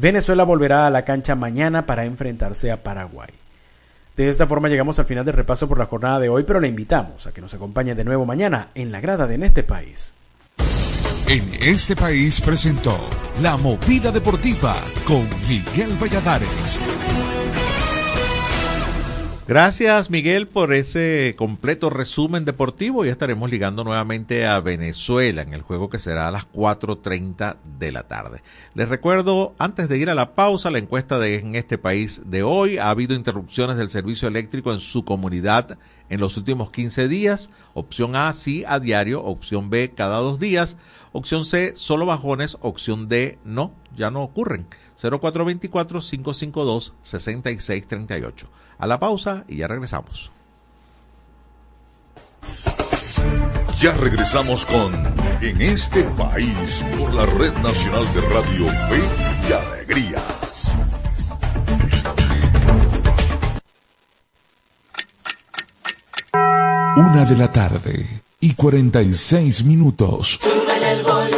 Venezuela volverá a la cancha mañana para enfrentarse a Paraguay. De esta forma llegamos al final del repaso por la jornada de hoy, pero le invitamos a que nos acompañe de nuevo mañana en la grada de En este país.
En este país presentó La Movida Deportiva con Miguel Valladares.
Gracias Miguel por ese completo resumen deportivo. Ya estaremos ligando nuevamente a Venezuela en el juego que será a las 4.30 de la tarde. Les recuerdo, antes de ir a la pausa, la encuesta de en este país de hoy. Ha habido interrupciones del servicio eléctrico en su comunidad en los últimos 15 días. Opción A, sí, a diario. Opción B, cada dos días. Opción C, solo bajones. Opción D, no, ya no ocurren. 0424-552-6638. A la pausa y ya regresamos.
Ya regresamos con En este país por la Red Nacional de Radio Fe y Alegría.
Una de la tarde y 46 minutos.
el volumen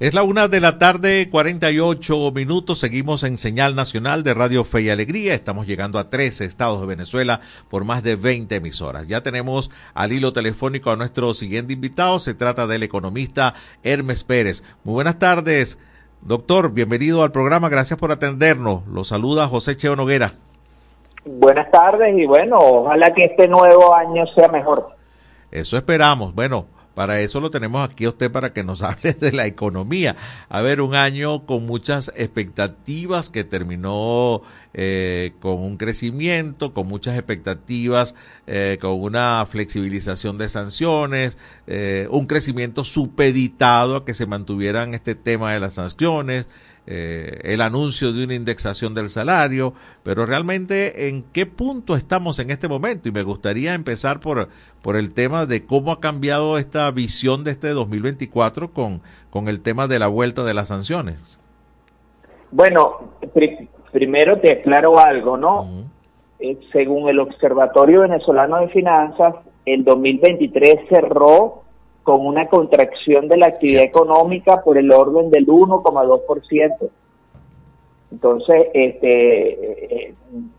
Es la una de la tarde, 48 minutos. Seguimos en señal nacional de Radio Fe y Alegría. Estamos llegando a 13 estados de Venezuela por más de 20 emisoras. Ya tenemos al hilo telefónico a nuestro siguiente invitado. Se trata del economista Hermes Pérez. Muy buenas tardes, doctor. Bienvenido al programa. Gracias por atendernos. Lo saluda José Cheo Noguera.
Buenas tardes y bueno, ojalá que este nuevo año sea mejor.
Eso esperamos. Bueno, para eso lo tenemos aquí a usted para que nos hable de la economía. A ver, un año con muchas expectativas que terminó eh, con un crecimiento, con muchas expectativas, eh, con una flexibilización de sanciones, eh, un crecimiento supeditado a que se mantuvieran este tema de las sanciones. Eh, el anuncio de una indexación del salario, pero realmente en qué punto estamos en este momento y me gustaría empezar por, por el tema de cómo ha cambiado esta visión de este 2024 con, con el tema de la vuelta de las sanciones.
Bueno, primero te aclaro algo, ¿no? Eh, según el Observatorio Venezolano de Finanzas, el 2023 cerró con una contracción de la actividad económica por el orden del 1,2%. Entonces, este eh,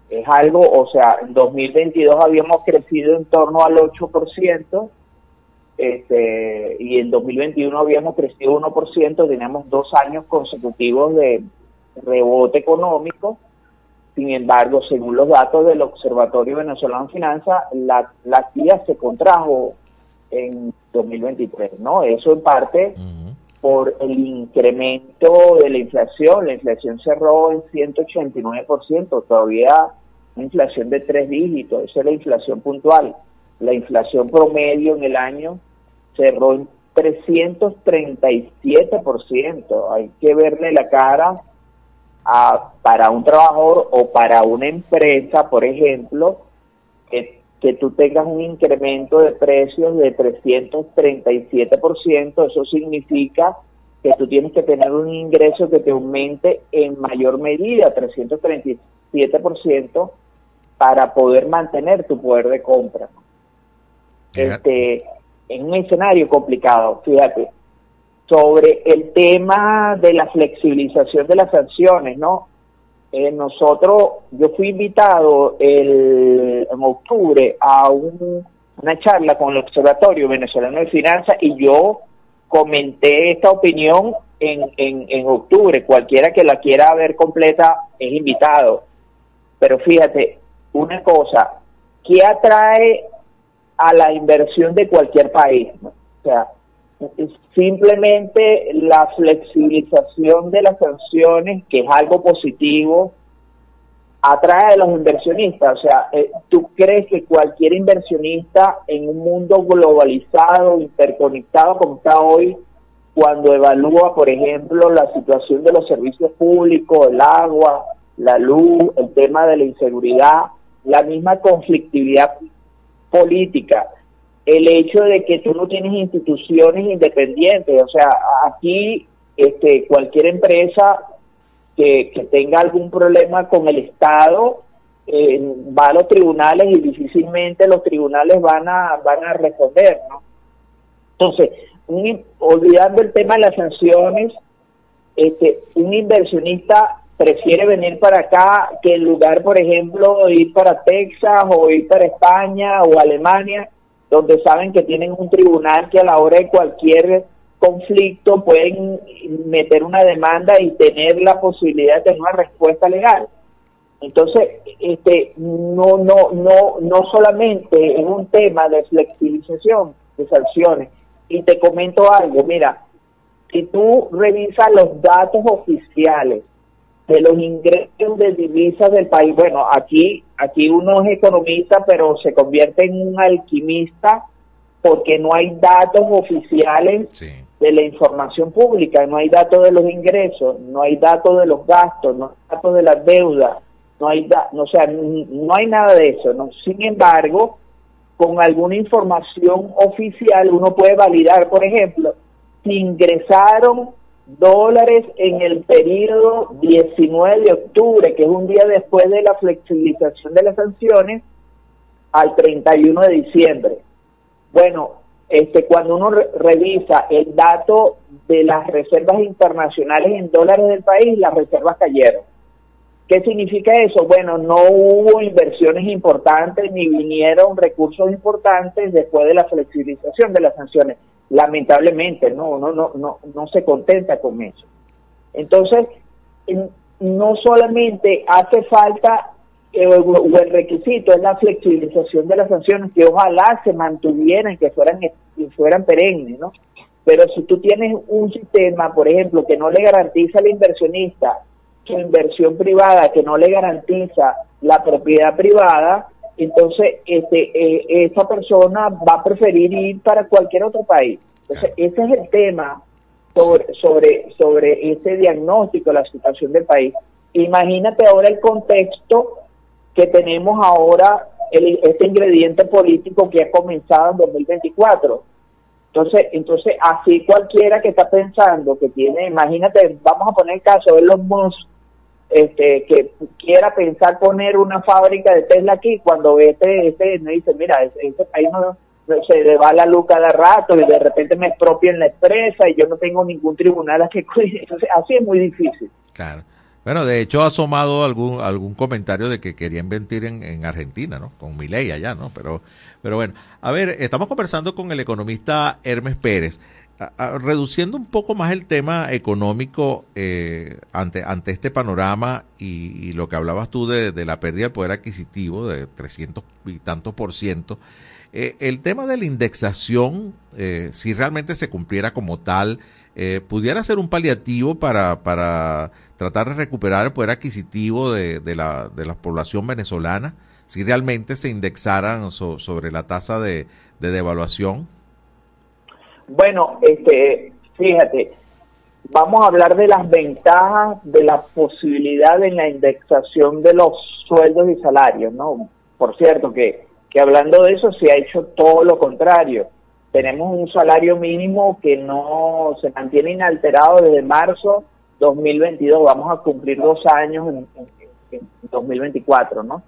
es algo, o sea, en 2022 habíamos crecido en torno al 8%, este, y en 2021 habíamos crecido 1%, teníamos dos años consecutivos de rebote económico. Sin embargo, según los datos del Observatorio Venezolano de Finanzas, la, la actividad se contrajo en 2023, ¿no? Eso en parte por el incremento de la inflación. La inflación cerró en 189%, todavía una inflación de tres dígitos, esa es la inflación puntual. La inflación promedio en el año cerró en 337%. Hay que verle la cara a, para un trabajador o para una empresa, por ejemplo, que tú tengas un incremento de precios de 337%, eso significa que tú tienes que tener un ingreso que te aumente en mayor medida, 337%, para poder mantener tu poder de compra. Este, en un escenario complicado, fíjate, sobre el tema de la flexibilización de las sanciones, ¿no? Eh, nosotros, yo fui invitado el, en octubre a una charla con el Observatorio Venezolano de Finanzas y yo comenté esta opinión en, en, en octubre. Cualquiera que la quiera ver completa es invitado. Pero fíjate, una cosa, ¿qué atrae a la inversión de cualquier país? O sea, simplemente la flexibilización de las sanciones, que es algo positivo, atrae a los inversionistas. O sea, eh, ¿tú crees que cualquier inversionista en un mundo globalizado, interconectado como está hoy, cuando evalúa, por ejemplo, la situación de los servicios públicos, el agua, la luz, el tema de la inseguridad, la misma conflictividad política, el hecho de que tú no tienes instituciones independientes, o sea, aquí este, cualquier empresa que, tenga algún problema con el Estado eh, va a los tribunales y difícilmente los tribunales van a van a responder, ¿no? Entonces, olvidando el tema de las sanciones, este, un inversionista prefiere venir para acá que en lugar, por ejemplo, ir para Texas o ir para España o Alemania, donde saben que tienen un tribunal que a la hora de cualquier conflicto pueden meter una demanda y tener la posibilidad de tener una respuesta legal. Entonces, este, no, no, no, no solamente es un tema de flexibilización de sanciones. Y te comento algo, mira, si tú revisas los datos oficiales de los ingresos de divisas del país. Bueno, aquí, aquí uno es economista, pero se convierte en un alquimista porque no hay datos oficiales de la información pública, no hay datos de los ingresos, no hay datos de los gastos, no hay datos de las deudas, no hay, no, o sea, no hay nada de eso. ¿no? Sin embargo, con alguna información oficial uno puede validar, por ejemplo, si ingresaron dólares en el periodo 19 de octubre, que es un día después de la flexibilización de las sanciones, al 31 de diciembre. Bueno, este, cuando uno revisa el dato de las reservas internacionales en dólares del país, las reservas cayeron. ¿Qué significa eso? Bueno, no hubo inversiones importantes ni vinieron recursos importantes después de la flexibilización de las sanciones. Lamentablemente, no, no, no, no, no se contenta con eso. Entonces, no solamente hace falta o el requisito es la flexibilización de las sanciones que ojalá se mantuvieran, que fueran, que fueran perennes, ¿no? Pero si tú tienes un sistema, por ejemplo, que no le garantiza al inversionista su inversión privada, que no le garantiza la propiedad privada, entonces este, eh, esa persona va a preferir ir para cualquier otro país. Entonces, ese es el tema sobre, sobre, sobre ese diagnóstico la situación del país. Imagínate ahora el contexto que tenemos ahora este ingrediente político que ha comenzado en 2024. Entonces, entonces así cualquiera que está pensando que tiene, imagínate, vamos a poner el caso de los Musk, este, que quiera pensar poner una fábrica de Tesla aquí, cuando este, este me dice, mira, este país no, se le va la luz cada rato y de repente me expropian la empresa y yo no tengo ningún tribunal a que Entonces, así es muy difícil.
Claro. Bueno, de hecho ha asomado algún algún comentario de que quería invertir en, en Argentina, ¿no? Con mi ley allá, ¿no? Pero, pero bueno, a ver, estamos conversando con el economista Hermes Pérez, reduciendo un poco más el tema económico eh, ante, ante este panorama y, lo que hablabas tú de, la pérdida del poder adquisitivo de 300 y tantos por ciento. Eh, el tema de la indexación, eh, si realmente se cumpliera como tal, eh, pudiera ser un paliativo para, para tratar de recuperar el poder adquisitivo de, la, de la población venezolana, si realmente se indexaran sobre la tasa de devaluación?
Bueno, este, fíjate, vamos a hablar de las ventajas de la posibilidad en la indexación de los sueldos y salarios, ¿no? Por cierto, que, que hablando de eso se ha hecho todo lo contrario tenemos un salario mínimo que no se mantiene inalterado desde marzo 2022. Vamos a cumplir dos años en, 2024, ¿no?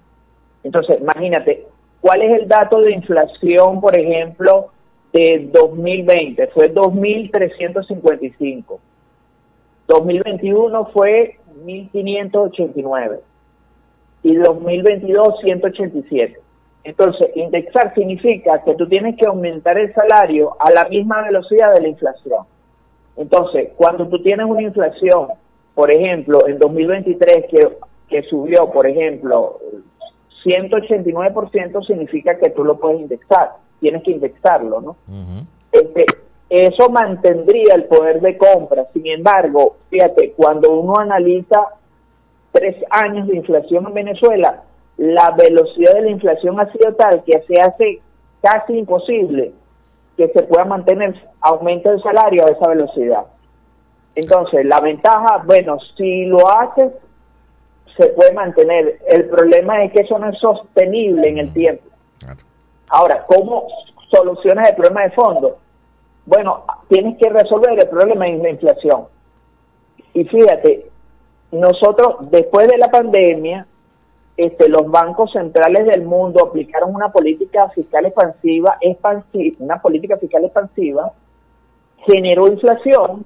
Entonces, imagínate, ¿cuál es el dato de inflación, por ejemplo, de 2020? Fue 2.355. 2021 fue 1.589. Y 2022, 187. Entonces, indexar significa que tú tienes que aumentar el salario a la misma velocidad de la inflación. Entonces, cuando tú tienes una inflación, por ejemplo, en 2023 que, que subió, por ejemplo, 189% significa que tú lo puedes indexar, tienes que indexarlo, ¿no? este, eso mantendría el poder de compra. Sin embargo, fíjate, cuando uno analiza tres años de inflación en Venezuela, la velocidad de la inflación ha sido tal que se hace casi imposible que se pueda mantener aumento del salario a esa velocidad. Entonces, la ventaja, bueno, si lo haces, se puede mantener. El problema es que eso no es sostenible en el tiempo. Ahora, ¿cómo solucionas el problema de fondo? Bueno, tienes que resolver el problema de la inflación. Y fíjate, nosotros después de la pandemia este, los bancos centrales del mundo aplicaron una política fiscal expansiva, expansiva, una política fiscal expansiva, generó inflación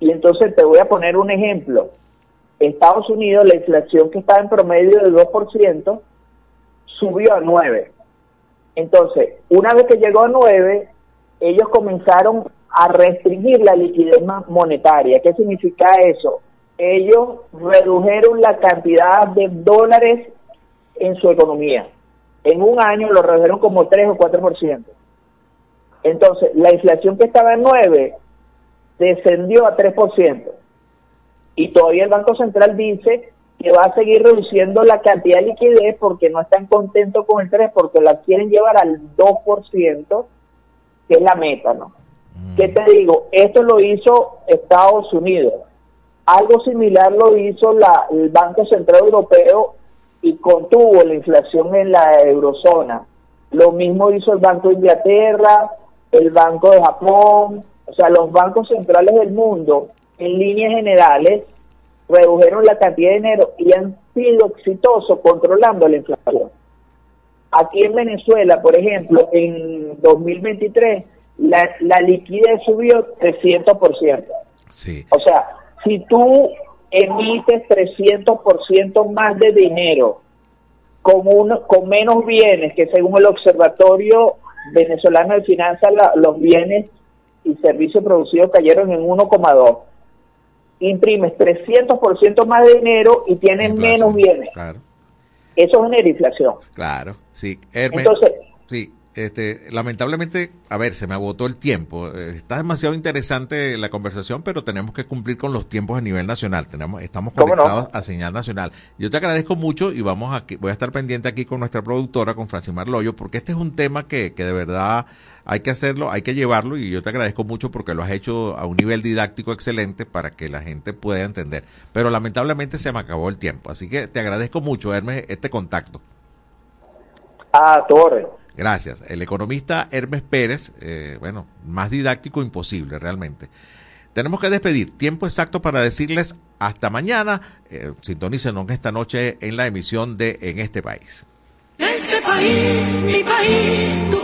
y entonces te voy a poner un ejemplo. Estados Unidos, la inflación que estaba en promedio del 2%, subió a 9. Entonces, una vez que llegó a 9, ellos comenzaron a restringir la liquidez monetaria. ¿Qué significa eso? ellos redujeron la cantidad de dólares en su economía. En un año lo redujeron como 3 o 4%. Entonces, la inflación que estaba en 9 descendió a 3%. Y todavía el Banco Central dice que va a seguir reduciendo la cantidad de liquidez porque no están contentos con el 3, porque la quieren llevar al 2%, que es la meta, ¿no? ¿Qué te digo? Esto lo hizo Estados Unidos. Algo similar lo hizo la, el Banco Central Europeo y contuvo la inflación en la eurozona. Lo mismo hizo el Banco de Inglaterra, el Banco de Japón, o sea, los bancos centrales del mundo, en líneas generales, redujeron la cantidad de dinero y han sido exitosos controlando la inflación. Aquí en Venezuela, por ejemplo, en 2023 la, la liquidez subió 300%.
Sí.
O sea, si tú emites 300% más de dinero con, uno, con menos bienes, que según el Observatorio Venezolano de Finanzas, la- los bienes y servicios producidos cayeron en 1,2. Imprimes 300% más de dinero y tienes menos bienes.
Claro,
Eso genera inflación.
claro. Sí, Hermes.
Entonces,
Sí, este, lamentablemente, a ver, se me agotó el tiempo. Eh, Está demasiado interesante la conversación, pero tenemos que cumplir con los tiempos a nivel nacional. Tenemos, estamos conectados a señal nacional. Yo te agradezco mucho y vamos a, que- voy a estar pendiente aquí con nuestra productora, con Francimar Loyo, porque este es un tema que, que de verdad hay que hacerlo, hay que llevarlo y yo te agradezco mucho porque lo has hecho a un nivel didáctico excelente para que la gente pueda entender. Pero lamentablemente se me acabó el tiempo, así que te agradezco mucho, Hermes, este contacto.
a Torre.
Gracias. El economista Hermes Pérez, eh, bueno, más didáctico imposible realmente. Tenemos que despedir. Tiempo exacto para decirles hasta mañana. Eh, sintonícenos esta noche en la emisión de En este país.
Este país, mi país, tu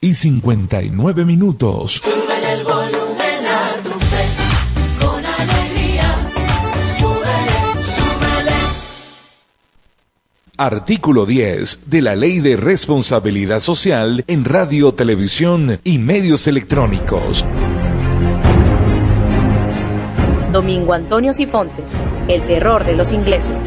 y 59 minutos.
Súbele el volumen a tu fe, con alegría. Súbele, súbele.
Artículo 10 de la Ley de Responsabilidad Social en Radio, Televisión y Medios Electrónicos.
Domingo Antonio Sifontes, el terror de los ingleses.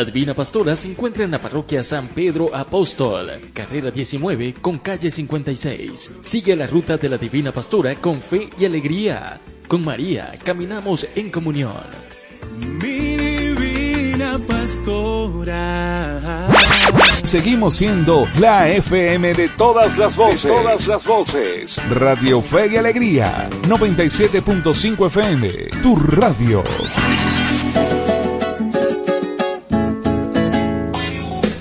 La Divina Pastora se encuentra en la parroquia San Pedro Apóstol, carrera 19 con calle 56. Sigue la ruta de la Divina Pastora con fe y alegría. Con María caminamos en comunión.
Mi divina pastora.
Seguimos siendo la FM de todas las voces. De todas las voces. Radio Fe y Alegría. 97.5 FM. Tu radio.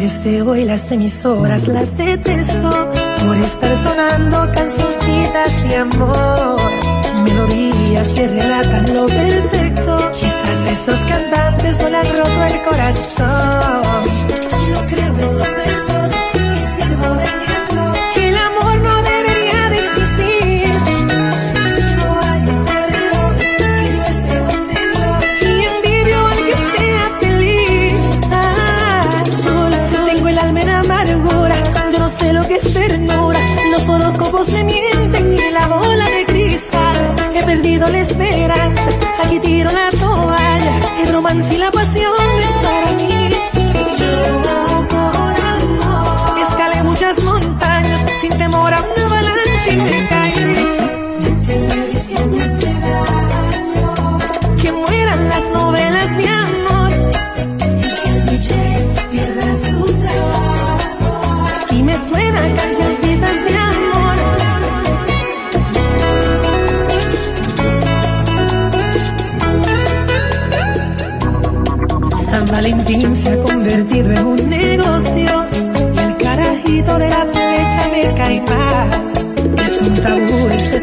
Desde hoy las emisoras las detesto por estar sonando cancioncitas de amor, melodías que relatan lo perfecto. Quizás esos cantantes no le han roto el corazón. Yo creo esos versos que sirvo de horóscopos me mienten y la bola de cristal. He perdido la esperanza. Aquí tiro la toalla. El romance y la pasión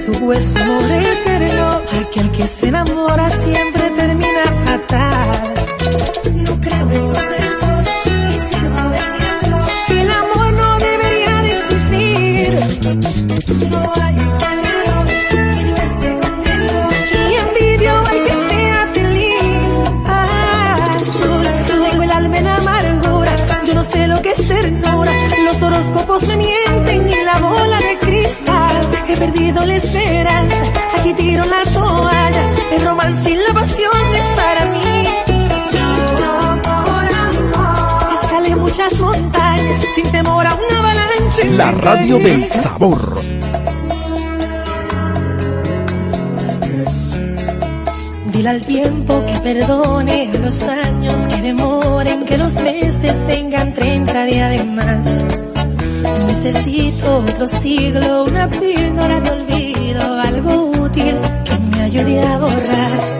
ese supuesto amor eterno. Aquel que se enamora siempre sin temor a una avalancha.
La radio del sabor.
Dile al tiempo que perdone a los años que demoren, que los meses tengan 30 días de más. Necesito otro siglo, una píldora de olvido, algo útil que me ayude a borrar.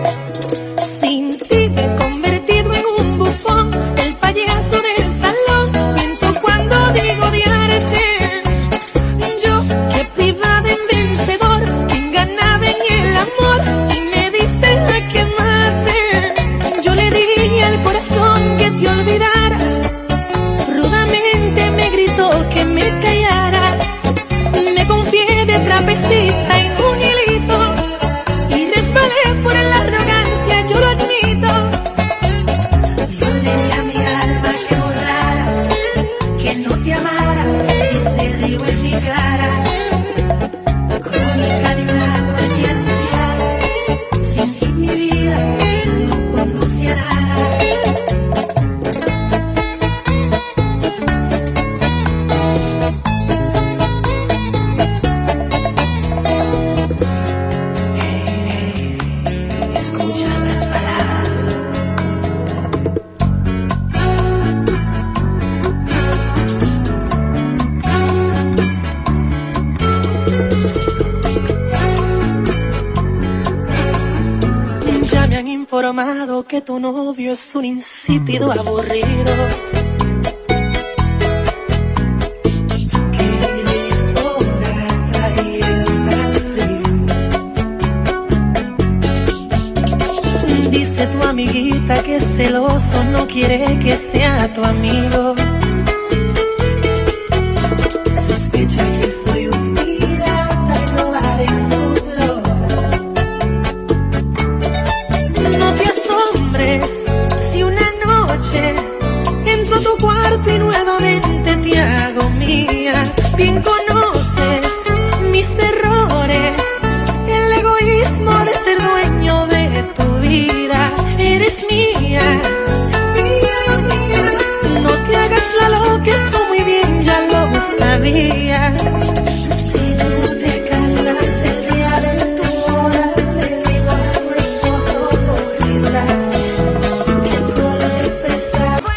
Un insípido aburrido. Tan frío. Dice tu amiguita que celoso no quiere que.